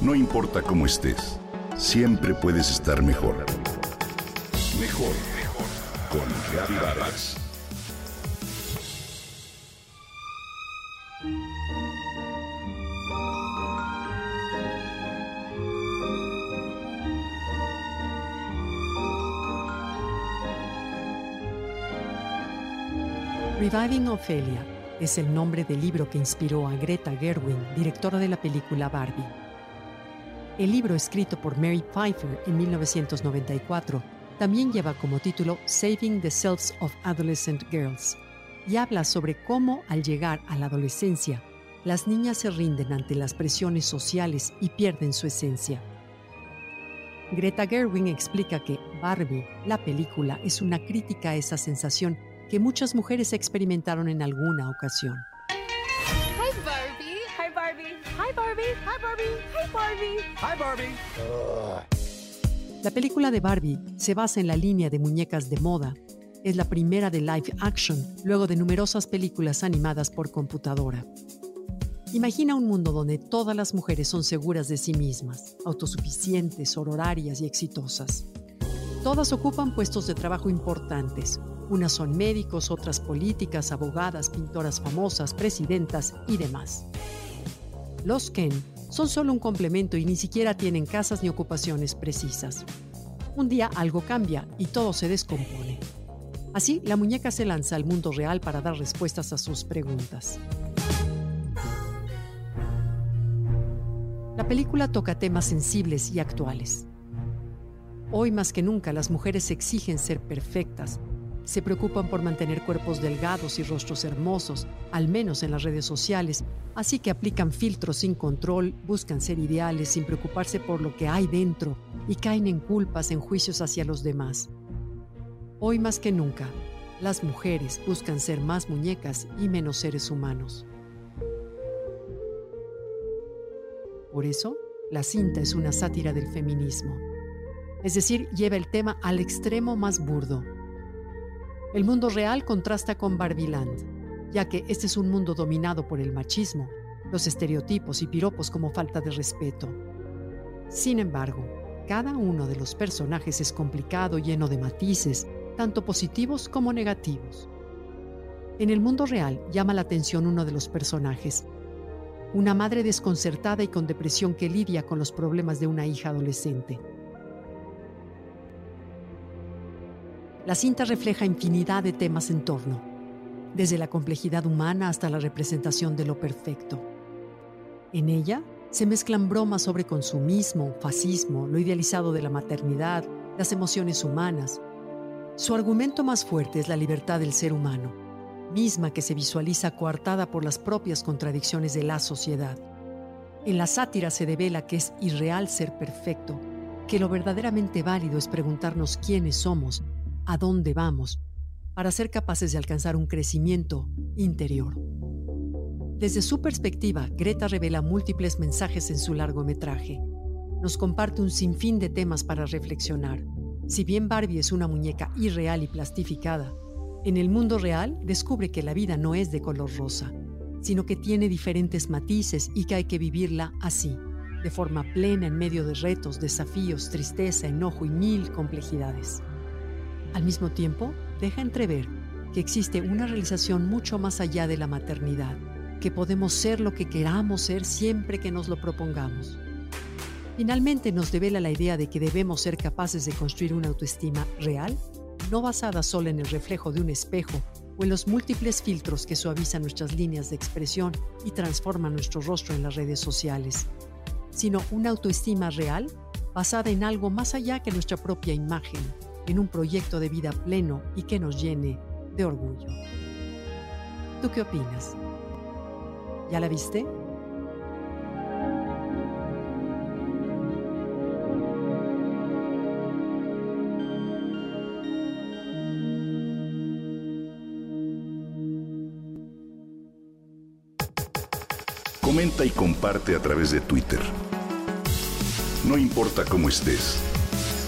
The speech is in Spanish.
No importa cómo estés, siempre puedes estar mejor. Mejor, mejor. Con Vargas. Reviving Ophelia es el nombre del libro que inspiró a Greta Gerwig, directora de la película Barbie. El libro, escrito por Mary Pfeiffer en 1994, también lleva como título Saving the Selves of Adolescent Girls y habla sobre cómo al llegar a la adolescencia, las niñas se rinden ante las presiones sociales y pierden su esencia. Greta Gerwig explica que Barbie, la película, es una crítica a esa sensación que muchas mujeres experimentaron en alguna ocasión. Barbie. Hi Barbie. Hi Barbie. Hi Barbie. Hi Barbie. Hi Barbie. La película de Barbie se basa en la línea de muñecas de moda. Es la primera de live action, luego de numerosas películas animadas por computadora. Imagina un mundo donde todas las mujeres son seguras de sí mismas, autosuficientes, horarias y exitosas. Todas ocupan puestos de trabajo importantes, unas son médicos, otras políticas, abogadas, pintoras famosas, presidentas y demás. Los Ken son solo un complemento y ni siquiera tienen casas ni ocupaciones precisas. Un día algo cambia y todo se descompone. Así, la muñeca se lanza al mundo real para dar respuestas a sus preguntas. La película toca temas sensibles y actuales. Hoy más que nunca las mujeres exigen ser perfectas, se preocupan por mantener cuerpos delgados y rostros hermosos, al menos en las redes sociales, así que aplican filtros sin control, buscan ser ideales sin preocuparse por lo que hay dentro y caen en culpas, en juicios hacia los demás. Hoy más que nunca, las mujeres buscan ser más muñecas y menos seres humanos. Por eso, la cinta es una sátira del feminismo. Es decir, lleva el tema al extremo más burdo, el mundo real contrasta con Barbiland, ya que este es un mundo dominado por el machismo, los estereotipos y piropos como falta de respeto. Sin embargo, cada uno de los personajes es complicado, lleno de matices, tanto positivos como negativos. En el mundo real llama la atención uno de los personajes, una madre desconcertada y con depresión que lidia con los problemas de una hija adolescente. La cinta refleja infinidad de temas en torno, desde la complejidad humana hasta la representación de lo perfecto. En ella se mezclan bromas sobre consumismo, fascismo, lo idealizado de la maternidad, las emociones humanas. Su argumento más fuerte es la libertad del ser humano, misma que se visualiza coartada por las propias contradicciones de la sociedad. En la sátira se devela que es irreal ser perfecto, que lo verdaderamente válido es preguntarnos quiénes somos a dónde vamos para ser capaces de alcanzar un crecimiento interior. Desde su perspectiva, Greta revela múltiples mensajes en su largometraje. Nos comparte un sinfín de temas para reflexionar. Si bien Barbie es una muñeca irreal y plastificada, en el mundo real descubre que la vida no es de color rosa, sino que tiene diferentes matices y que hay que vivirla así, de forma plena en medio de retos, desafíos, tristeza, enojo y mil complejidades. Al mismo tiempo, deja entrever que existe una realización mucho más allá de la maternidad, que podemos ser lo que queramos ser siempre que nos lo propongamos. Finalmente nos devela la idea de que debemos ser capaces de construir una autoestima real, no basada solo en el reflejo de un espejo o en los múltiples filtros que suavizan nuestras líneas de expresión y transforman nuestro rostro en las redes sociales, sino una autoestima real basada en algo más allá que nuestra propia imagen, en un proyecto de vida pleno y que nos llene de orgullo. ¿Tú qué opinas? ¿Ya la viste? Comenta y comparte a través de Twitter. No importa cómo estés